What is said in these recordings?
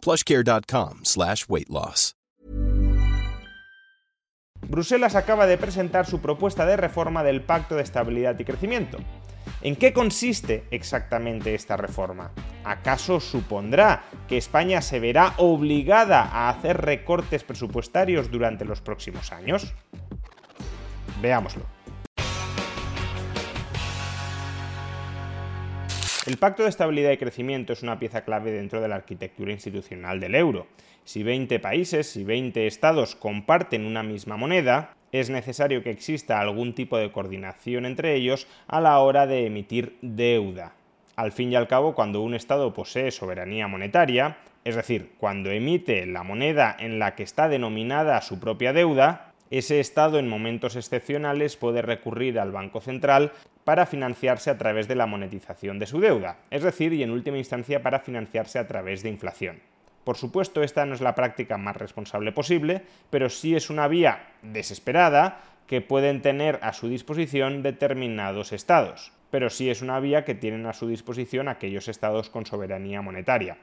plushcare.com slash weight loss. Bruselas acaba de presentar su propuesta de reforma del Pacto de Estabilidad y Crecimiento. ¿En qué consiste exactamente esta reforma? ¿Acaso supondrá que España se verá obligada a hacer recortes presupuestarios durante los próximos años? Veámoslo. El Pacto de Estabilidad y Crecimiento es una pieza clave dentro de la arquitectura institucional del euro. Si 20 países, si 20 estados comparten una misma moneda, es necesario que exista algún tipo de coordinación entre ellos a la hora de emitir deuda. Al fin y al cabo, cuando un Estado posee soberanía monetaria, es decir, cuando emite la moneda en la que está denominada su propia deuda, ese Estado en momentos excepcionales puede recurrir al Banco Central para financiarse a través de la monetización de su deuda, es decir, y en última instancia para financiarse a través de inflación. Por supuesto, esta no es la práctica más responsable posible, pero sí es una vía desesperada que pueden tener a su disposición determinados estados, pero sí es una vía que tienen a su disposición aquellos estados con soberanía monetaria.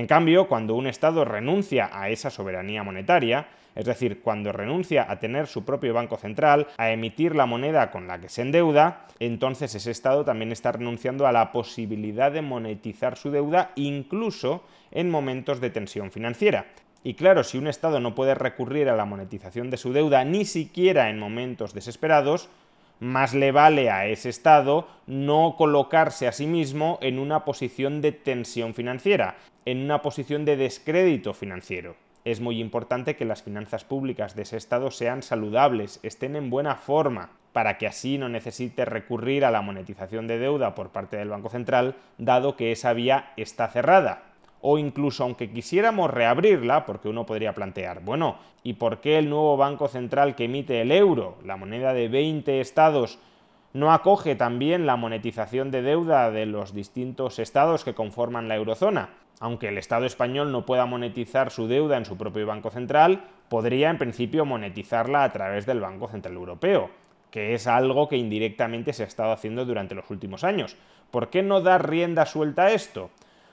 En cambio, cuando un Estado renuncia a esa soberanía monetaria, es decir, cuando renuncia a tener su propio banco central, a emitir la moneda con la que se endeuda, entonces ese Estado también está renunciando a la posibilidad de monetizar su deuda incluso en momentos de tensión financiera. Y claro, si un Estado no puede recurrir a la monetización de su deuda ni siquiera en momentos desesperados, más le vale a ese Estado no colocarse a sí mismo en una posición de tensión financiera, en una posición de descrédito financiero. Es muy importante que las finanzas públicas de ese Estado sean saludables, estén en buena forma, para que así no necesite recurrir a la monetización de deuda por parte del Banco Central, dado que esa vía está cerrada o incluso aunque quisiéramos reabrirla, porque uno podría plantear, bueno, ¿y por qué el nuevo Banco Central que emite el euro, la moneda de 20 estados, no acoge también la monetización de deuda de los distintos estados que conforman la eurozona? Aunque el Estado español no pueda monetizar su deuda en su propio Banco Central, podría en principio monetizarla a través del Banco Central Europeo, que es algo que indirectamente se ha estado haciendo durante los últimos años. ¿Por qué no dar rienda suelta a esto?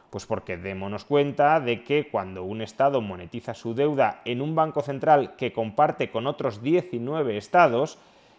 Pues porque démonos cuenta de que cuando un Estado monetiza su deuda en un banco central que comparte con otros 19 Estados,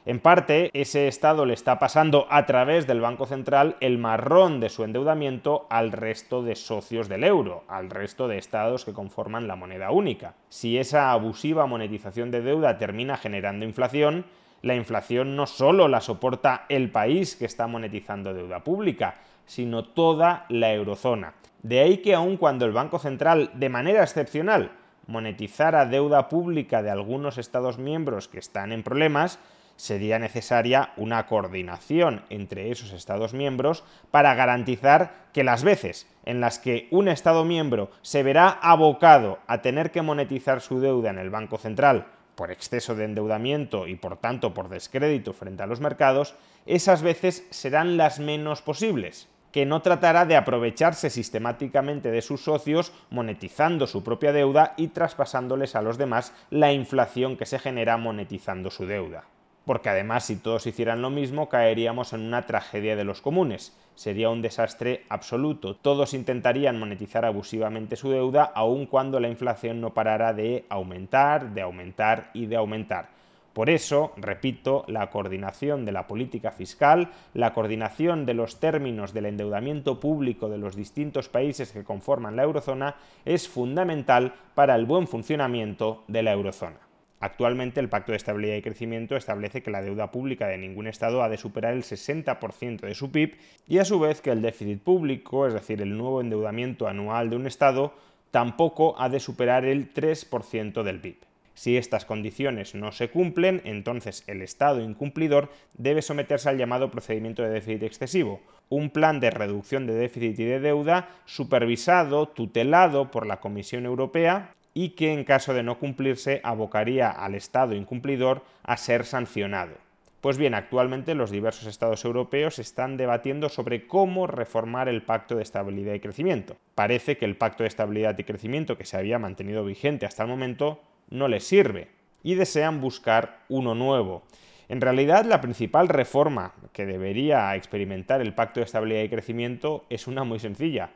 en parte, ese Estado le está pasando a través del Banco Central el marrón de su endeudamiento al resto de socios del euro, al resto de estados que conforman la moneda única. Si esa abusiva monetización de deuda termina generando inflación, la inflación no solo la soporta el país que está monetizando deuda pública, sino toda la eurozona. De ahí que aun cuando el Banco Central, de manera excepcional, monetizara deuda pública de algunos Estados miembros que están en problemas, sería necesaria una coordinación entre esos Estados miembros para garantizar que las veces en las que un Estado miembro se verá abocado a tener que monetizar su deuda en el Banco Central por exceso de endeudamiento y por tanto por descrédito frente a los mercados, esas veces serán las menos posibles que no tratará de aprovecharse sistemáticamente de sus socios, monetizando su propia deuda y traspasándoles a los demás la inflación que se genera monetizando su deuda. Porque además si todos hicieran lo mismo caeríamos en una tragedia de los comunes. Sería un desastre absoluto. Todos intentarían monetizar abusivamente su deuda aun cuando la inflación no parara de aumentar, de aumentar y de aumentar. Por eso, repito, la coordinación de la política fiscal, la coordinación de los términos del endeudamiento público de los distintos países que conforman la eurozona es fundamental para el buen funcionamiento de la eurozona. Actualmente el Pacto de Estabilidad y Crecimiento establece que la deuda pública de ningún Estado ha de superar el 60% de su PIB y a su vez que el déficit público, es decir, el nuevo endeudamiento anual de un Estado, tampoco ha de superar el 3% del PIB. Si estas condiciones no se cumplen, entonces el Estado incumplidor debe someterse al llamado procedimiento de déficit excesivo, un plan de reducción de déficit y de deuda supervisado, tutelado por la Comisión Europea y que en caso de no cumplirse abocaría al Estado incumplidor a ser sancionado. Pues bien, actualmente los diversos estados europeos están debatiendo sobre cómo reformar el Pacto de Estabilidad y Crecimiento. Parece que el Pacto de Estabilidad y Crecimiento que se había mantenido vigente hasta el momento no les sirve y desean buscar uno nuevo. En realidad, la principal reforma que debería experimentar el Pacto de Estabilidad y Crecimiento es una muy sencilla,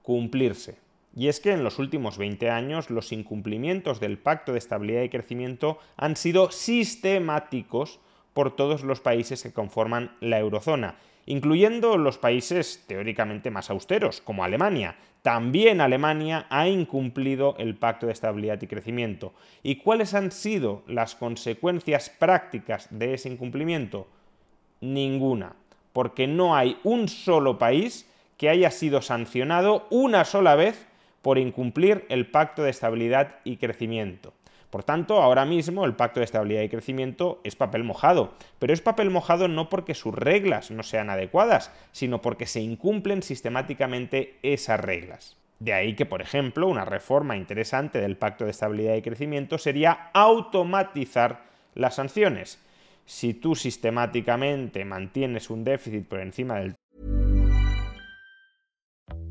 cumplirse. Y es que en los últimos 20 años los incumplimientos del Pacto de Estabilidad y Crecimiento han sido sistemáticos por todos los países que conforman la eurozona, incluyendo los países teóricamente más austeros, como Alemania. También Alemania ha incumplido el Pacto de Estabilidad y Crecimiento. ¿Y cuáles han sido las consecuencias prácticas de ese incumplimiento? Ninguna, porque no hay un solo país que haya sido sancionado una sola vez por incumplir el Pacto de Estabilidad y Crecimiento. Por tanto, ahora mismo el Pacto de Estabilidad y Crecimiento es papel mojado, pero es papel mojado no porque sus reglas no sean adecuadas, sino porque se incumplen sistemáticamente esas reglas. De ahí que, por ejemplo, una reforma interesante del Pacto de Estabilidad y Crecimiento sería automatizar las sanciones. Si tú sistemáticamente mantienes un déficit por encima del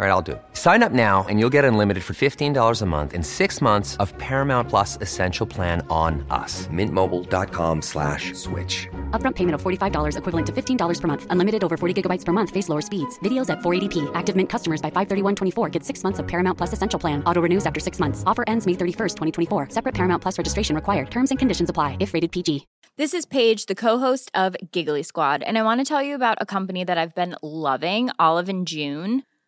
All right, I'll do it. Sign up now and you'll get unlimited for $15 a month in six months of Paramount Plus Essential Plan on us. Mintmobile.com slash switch. Upfront payment of $45 equivalent to $15 per month. Unlimited over 40 gigabytes per month. Face lower speeds. Videos at 480p. Active Mint customers by 531.24 get six months of Paramount Plus Essential Plan. Auto renews after six months. Offer ends May 31st, 2024. Separate Paramount Plus registration required. Terms and conditions apply if rated PG. This is Paige, the co-host of Giggly Squad, and I want to tell you about a company that I've been loving, Olive and June.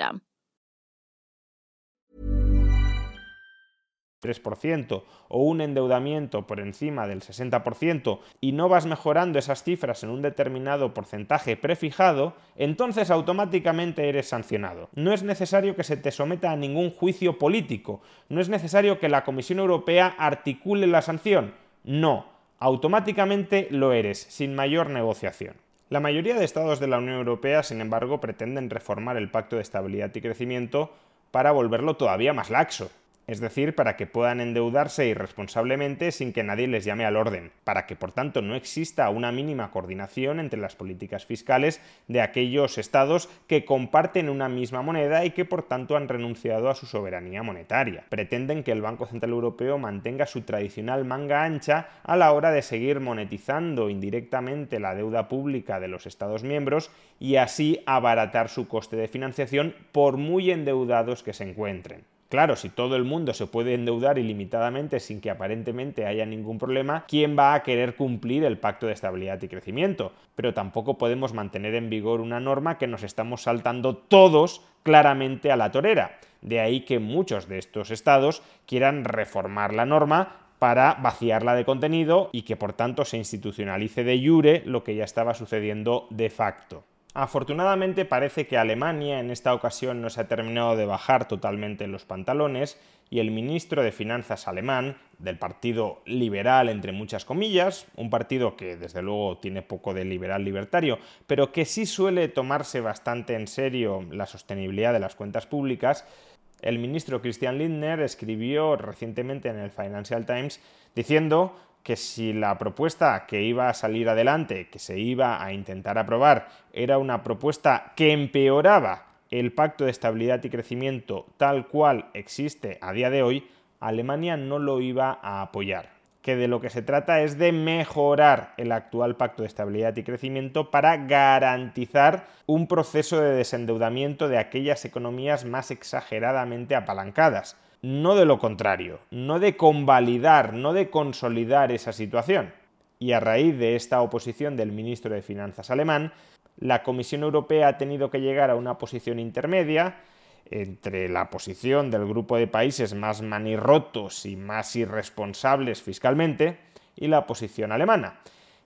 system. 3% o un endeudamiento por encima del 60% y no vas mejorando esas cifras en un determinado porcentaje prefijado, entonces automáticamente eres sancionado. No es necesario que se te someta a ningún juicio político, no es necesario que la Comisión Europea articule la sanción, no, automáticamente lo eres, sin mayor negociación. La mayoría de estados de la Unión Europea, sin embargo, pretenden reformar el Pacto de Estabilidad y Crecimiento para volverlo todavía más laxo es decir, para que puedan endeudarse irresponsablemente sin que nadie les llame al orden, para que por tanto no exista una mínima coordinación entre las políticas fiscales de aquellos estados que comparten una misma moneda y que por tanto han renunciado a su soberanía monetaria. Pretenden que el Banco Central Europeo mantenga su tradicional manga ancha a la hora de seguir monetizando indirectamente la deuda pública de los estados miembros y así abaratar su coste de financiación por muy endeudados que se encuentren. Claro, si todo el mundo se puede endeudar ilimitadamente sin que aparentemente haya ningún problema, ¿quién va a querer cumplir el pacto de estabilidad y crecimiento? Pero tampoco podemos mantener en vigor una norma que nos estamos saltando todos claramente a la torera. De ahí que muchos de estos estados quieran reformar la norma para vaciarla de contenido y que por tanto se institucionalice de jure lo que ya estaba sucediendo de facto. Afortunadamente parece que Alemania en esta ocasión no se ha terminado de bajar totalmente los pantalones y el ministro de Finanzas alemán, del Partido Liberal entre muchas comillas, un partido que desde luego tiene poco de liberal libertario, pero que sí suele tomarse bastante en serio la sostenibilidad de las cuentas públicas, El ministro Christian Lindner escribió recientemente en el Financial Times diciendo que si la propuesta que iba a salir adelante, que se iba a intentar aprobar, era una propuesta que empeoraba el pacto de estabilidad y crecimiento tal cual existe a día de hoy, Alemania no lo iba a apoyar. Que de lo que se trata es de mejorar el actual pacto de estabilidad y crecimiento para garantizar un proceso de desendeudamiento de aquellas economías más exageradamente apalancadas no de lo contrario, no de convalidar, no de consolidar esa situación. Y a raíz de esta oposición del ministro de Finanzas alemán, la Comisión Europea ha tenido que llegar a una posición intermedia entre la posición del grupo de países más manirrotos y más irresponsables fiscalmente y la posición alemana.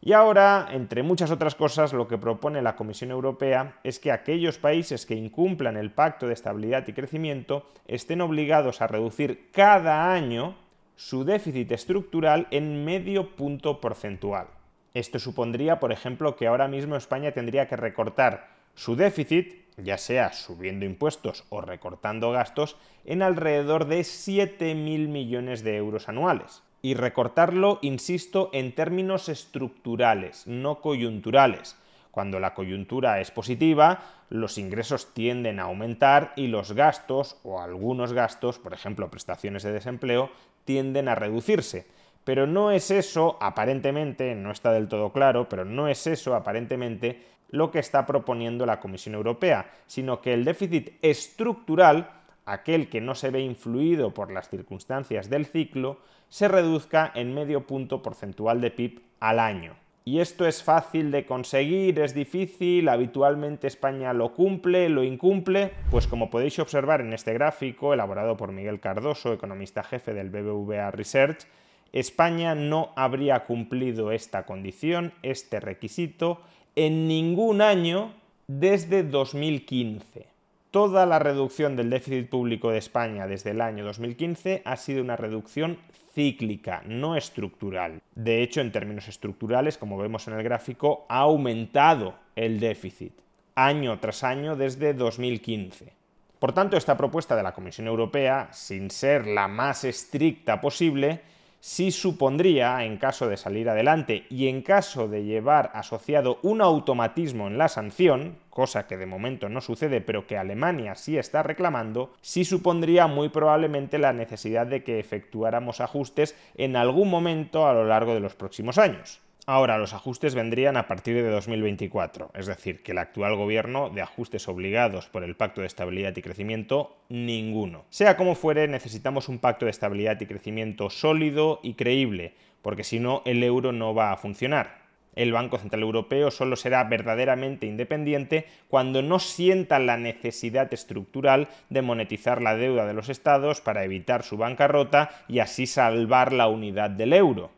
Y ahora, entre muchas otras cosas, lo que propone la Comisión Europea es que aquellos países que incumplan el Pacto de Estabilidad y Crecimiento estén obligados a reducir cada año su déficit estructural en medio punto porcentual. Esto supondría, por ejemplo, que ahora mismo España tendría que recortar su déficit, ya sea subiendo impuestos o recortando gastos, en alrededor de 7.000 millones de euros anuales y recortarlo, insisto, en términos estructurales, no coyunturales. Cuando la coyuntura es positiva, los ingresos tienden a aumentar y los gastos, o algunos gastos, por ejemplo prestaciones de desempleo, tienden a reducirse. Pero no es eso, aparentemente, no está del todo claro, pero no es eso, aparentemente, lo que está proponiendo la Comisión Europea, sino que el déficit estructural, aquel que no se ve influido por las circunstancias del ciclo, se reduzca en medio punto porcentual de PIB al año. Y esto es fácil de conseguir, es difícil, habitualmente España lo cumple, lo incumple, pues como podéis observar en este gráfico elaborado por Miguel Cardoso, economista jefe del BBVA Research, España no habría cumplido esta condición, este requisito, en ningún año desde 2015. Toda la reducción del déficit público de España desde el año 2015 ha sido una reducción cíclica, no estructural. De hecho, en términos estructurales, como vemos en el gráfico, ha aumentado el déficit año tras año desde 2015. Por tanto, esta propuesta de la Comisión Europea, sin ser la más estricta posible, sí supondría, en caso de salir adelante y en caso de llevar asociado un automatismo en la sanción, cosa que de momento no sucede pero que Alemania sí está reclamando, sí supondría muy probablemente la necesidad de que efectuáramos ajustes en algún momento a lo largo de los próximos años. Ahora, los ajustes vendrían a partir de 2024, es decir, que el actual gobierno de ajustes obligados por el Pacto de Estabilidad y Crecimiento, ninguno. Sea como fuere, necesitamos un pacto de estabilidad y crecimiento sólido y creíble, porque si no, el euro no va a funcionar. El Banco Central Europeo solo será verdaderamente independiente cuando no sienta la necesidad estructural de monetizar la deuda de los estados para evitar su bancarrota y así salvar la unidad del euro.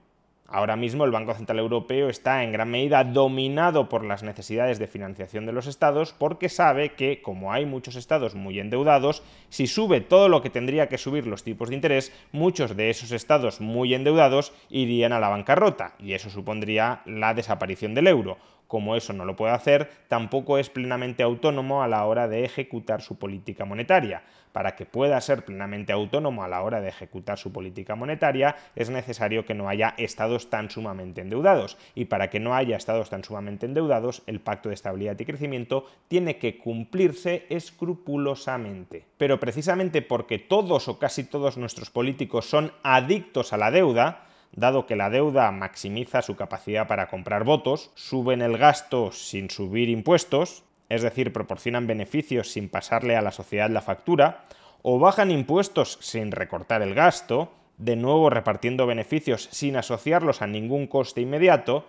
Ahora mismo el Banco Central Europeo está en gran medida dominado por las necesidades de financiación de los estados porque sabe que, como hay muchos estados muy endeudados, si sube todo lo que tendría que subir los tipos de interés, muchos de esos estados muy endeudados irían a la bancarrota y eso supondría la desaparición del euro como eso no lo puede hacer, tampoco es plenamente autónomo a la hora de ejecutar su política monetaria. Para que pueda ser plenamente autónomo a la hora de ejecutar su política monetaria, es necesario que no haya estados tan sumamente endeudados. Y para que no haya estados tan sumamente endeudados, el Pacto de Estabilidad y Crecimiento tiene que cumplirse escrupulosamente. Pero precisamente porque todos o casi todos nuestros políticos son adictos a la deuda, dado que la deuda maximiza su capacidad para comprar votos, suben el gasto sin subir impuestos, es decir, proporcionan beneficios sin pasarle a la sociedad la factura, o bajan impuestos sin recortar el gasto, de nuevo repartiendo beneficios sin asociarlos a ningún coste inmediato,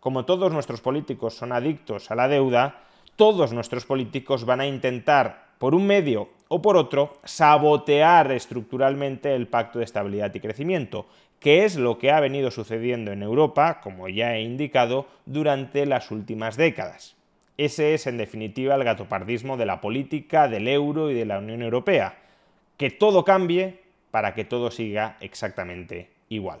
como todos nuestros políticos son adictos a la deuda, todos nuestros políticos van a intentar, por un medio o por otro, sabotear estructuralmente el pacto de estabilidad y crecimiento, que es lo que ha venido sucediendo en Europa, como ya he indicado, durante las últimas décadas. Ese es, en definitiva, el gatopardismo de la política, del euro y de la Unión Europea. Que todo cambie para que todo siga exactamente igual.